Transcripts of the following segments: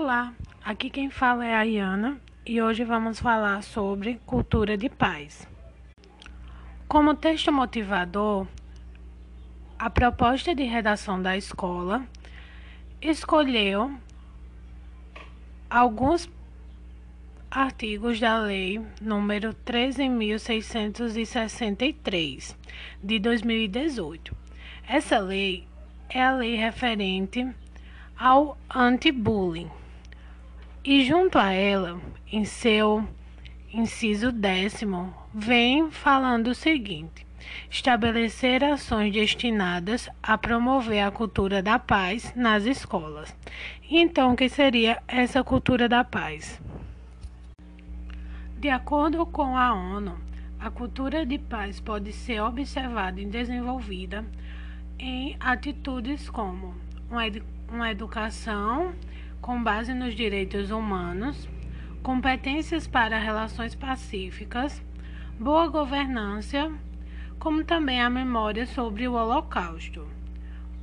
Olá, aqui quem fala é a Iana e hoje vamos falar sobre cultura de paz. Como texto motivador, a proposta de redação da escola escolheu alguns artigos da Lei número 13.663 de 2018. Essa lei é a lei referente ao anti-bullying. E junto a ela, em seu inciso décimo, vem falando o seguinte: estabelecer ações destinadas a promover a cultura da paz nas escolas. Então, o que seria essa cultura da paz? De acordo com a ONU, a cultura de paz pode ser observada e desenvolvida em atitudes como uma educação com base nos direitos humanos, competências para relações pacíficas, boa governança, como também a memória sobre o Holocausto,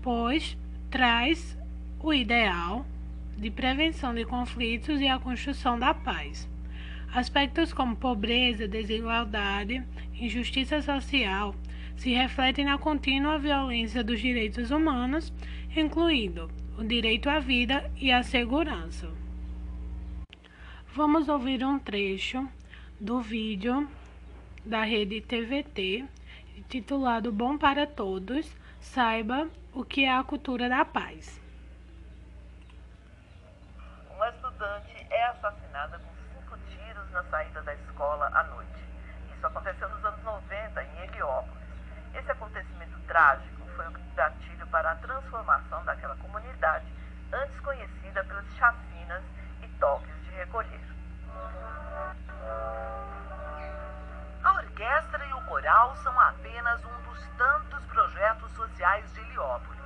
pois traz o ideal de prevenção de conflitos e a construção da paz. Aspectos como pobreza, desigualdade, injustiça social se refletem na contínua violência dos direitos humanos, incluindo o direito à vida e à segurança. Vamos ouvir um trecho do vídeo da rede TVT titulado Bom para Todos. Saiba o que é a cultura da paz. Uma estudante é assassinada com cinco tiros na saída da escola à noite. Isso aconteceu nos anos 90 em Heliópolis. Esse acontecimento trágico são apenas um dos tantos projetos sociais de Heliópolis.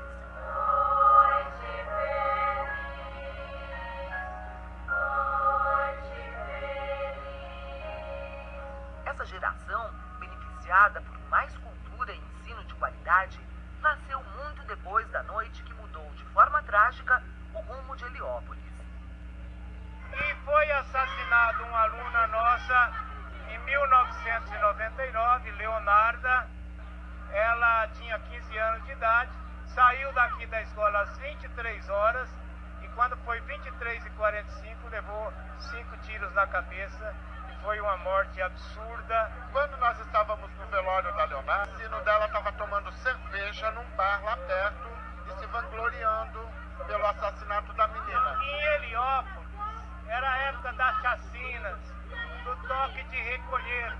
Essa geração, beneficiada por mais cultura e ensino de qualidade, nasceu muito depois da noite que mudou de forma trágica o rumo de Heliópolis. E foi assassinado uma aluna nossa 1999, Leonarda. Ela tinha 15 anos de idade, saiu daqui da escola às 23 horas e quando foi 23 e 45 levou cinco tiros na cabeça e foi uma morte absurda. Quando nós estávamos no velório da Leonardo, o sino dela estava tomando cerveja num bar lá perto e se vangloriando pelo assassinato da menina. Em Heliópolis, era a época das chacinas, do toque de recolher.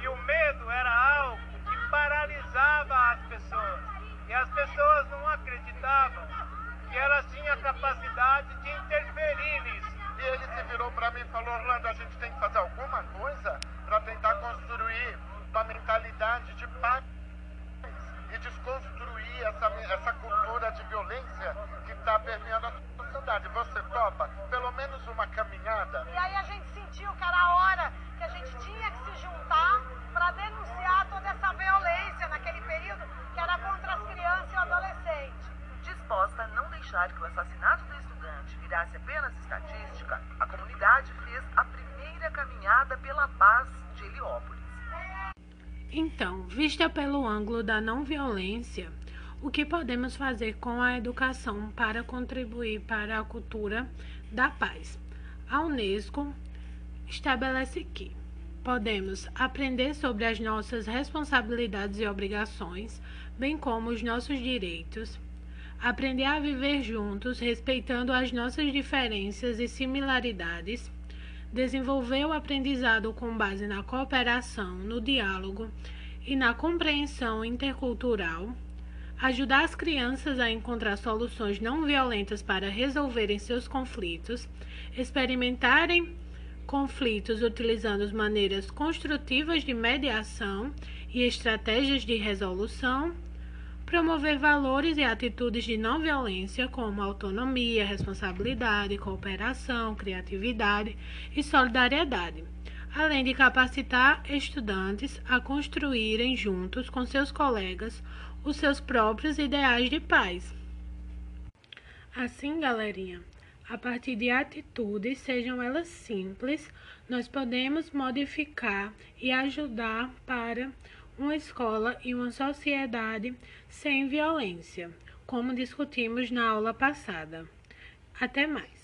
E o medo era algo que paralisava as pessoas. E as pessoas não acreditavam que elas tinham a capacidade de interferir nisso. E ele se virou para mim e falou: Orlando, a gente tem que fazer alguma coisa para tentar construir uma mentalidade de paz e desconstruir essa, essa cultura de violência que está permeando a sociedade. Você topa pelo menos uma caminhada? E aí a gente sentiu que era a hora que a gente tinha que se juntar para denunciar toda essa violência naquele período que era contra as crianças e adolescentes. Disposta a não deixar que o assassinato do estudante virasse apenas estatística, a comunidade fez a primeira caminhada pela paz de Heliópolis. Então, vista pelo ângulo da não violência, o que podemos fazer com a educação para contribuir para a cultura da paz? A Unesco estabelece que podemos aprender sobre as nossas responsabilidades e obrigações, bem como os nossos direitos, aprender a viver juntos, respeitando as nossas diferenças e similaridades desenvolver o aprendizado com base na cooperação, no diálogo e na compreensão intercultural, ajudar as crianças a encontrar soluções não violentas para resolverem seus conflitos, experimentarem conflitos utilizando maneiras construtivas de mediação e estratégias de resolução promover valores e atitudes de não violência como autonomia, responsabilidade, cooperação, criatividade e solidariedade, além de capacitar estudantes a construírem juntos com seus colegas os seus próprios ideais de paz. Assim, galerinha, A partir de atitudes, sejam elas simples, nós podemos modificar e ajudar para uma escola e uma sociedade sem violência, como discutimos na aula passada. Até mais!